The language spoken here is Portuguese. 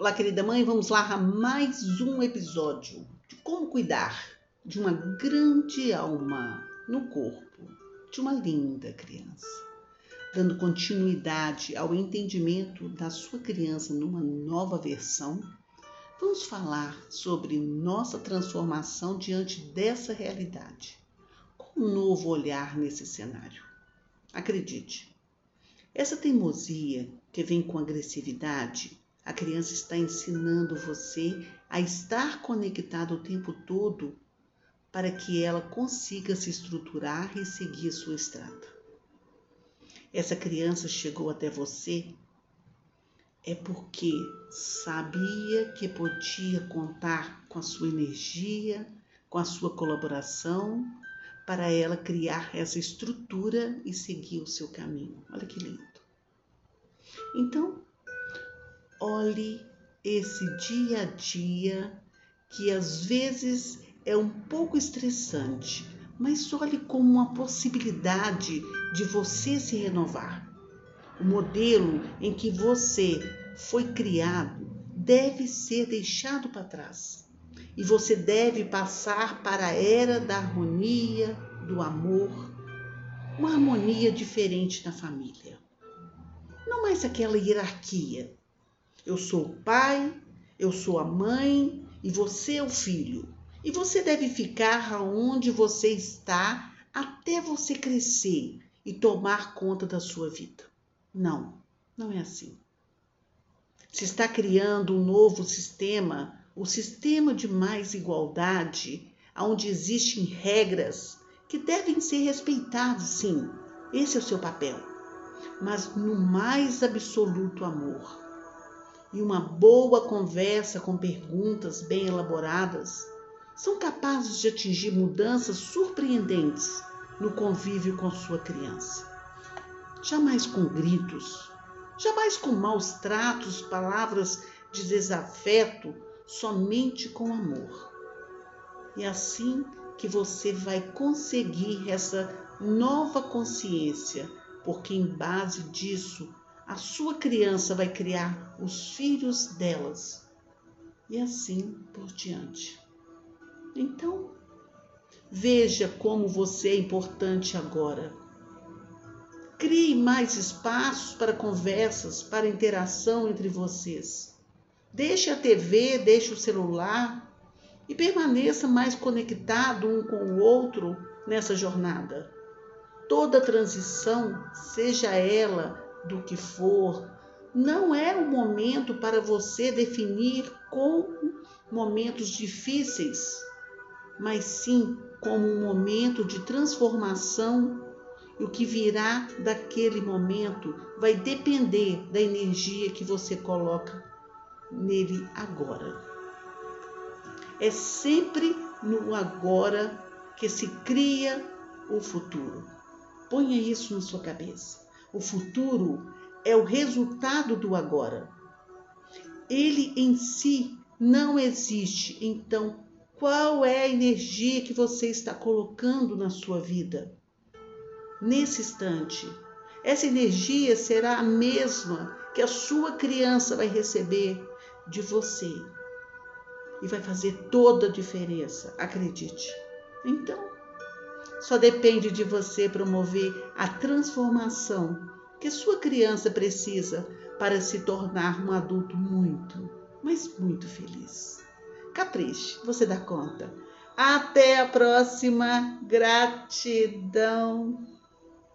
Olá, querida mãe, vamos lá a mais um episódio de como cuidar de uma grande alma no corpo de uma linda criança, dando continuidade ao entendimento da sua criança numa nova versão. Vamos falar sobre nossa transformação diante dessa realidade, com um novo olhar nesse cenário. Acredite, essa teimosia que vem com agressividade a criança está ensinando você a estar conectado o tempo todo para que ela consiga se estruturar e seguir sua estrada. Essa criança chegou até você é porque sabia que podia contar com a sua energia, com a sua colaboração para ela criar essa estrutura e seguir o seu caminho. Olha que lindo. Então, olhe esse dia a dia que às vezes é um pouco estressante, mas olhe como uma possibilidade de você se renovar. O modelo em que você foi criado deve ser deixado para trás e você deve passar para a era da harmonia, do amor, uma harmonia diferente na família. Não mais aquela hierarquia eu sou o pai, eu sou a mãe e você é o filho. E você deve ficar aonde você está até você crescer e tomar conta da sua vida. Não, não é assim. Se está criando um novo sistema, o sistema de mais igualdade, onde existem regras que devem ser respeitadas, sim. Esse é o seu papel. Mas no mais absoluto amor e uma boa conversa com perguntas bem elaboradas são capazes de atingir mudanças surpreendentes no convívio com sua criança. Jamais com gritos, jamais com maus tratos, palavras de desafeto, somente com amor. E assim que você vai conseguir essa nova consciência, porque em base disso a sua criança vai criar os filhos delas e assim por diante. Então, veja como você é importante agora. Crie mais espaços para conversas, para interação entre vocês. Deixe a TV, deixe o celular e permaneça mais conectado um com o outro nessa jornada. Toda transição, seja ela do que for, não é o momento para você definir como momentos difíceis, mas sim como um momento de transformação. E o que virá daquele momento vai depender da energia que você coloca nele agora. É sempre no agora que se cria o futuro. Ponha isso na sua cabeça. O futuro é o resultado do agora. Ele em si não existe. Então, qual é a energia que você está colocando na sua vida? Nesse instante, essa energia será a mesma que a sua criança vai receber de você. E vai fazer toda a diferença, acredite. Então, só depende de você promover a transformação que sua criança precisa para se tornar um adulto muito, mas muito feliz. Capriche, você dá conta. Até a próxima. Gratidão.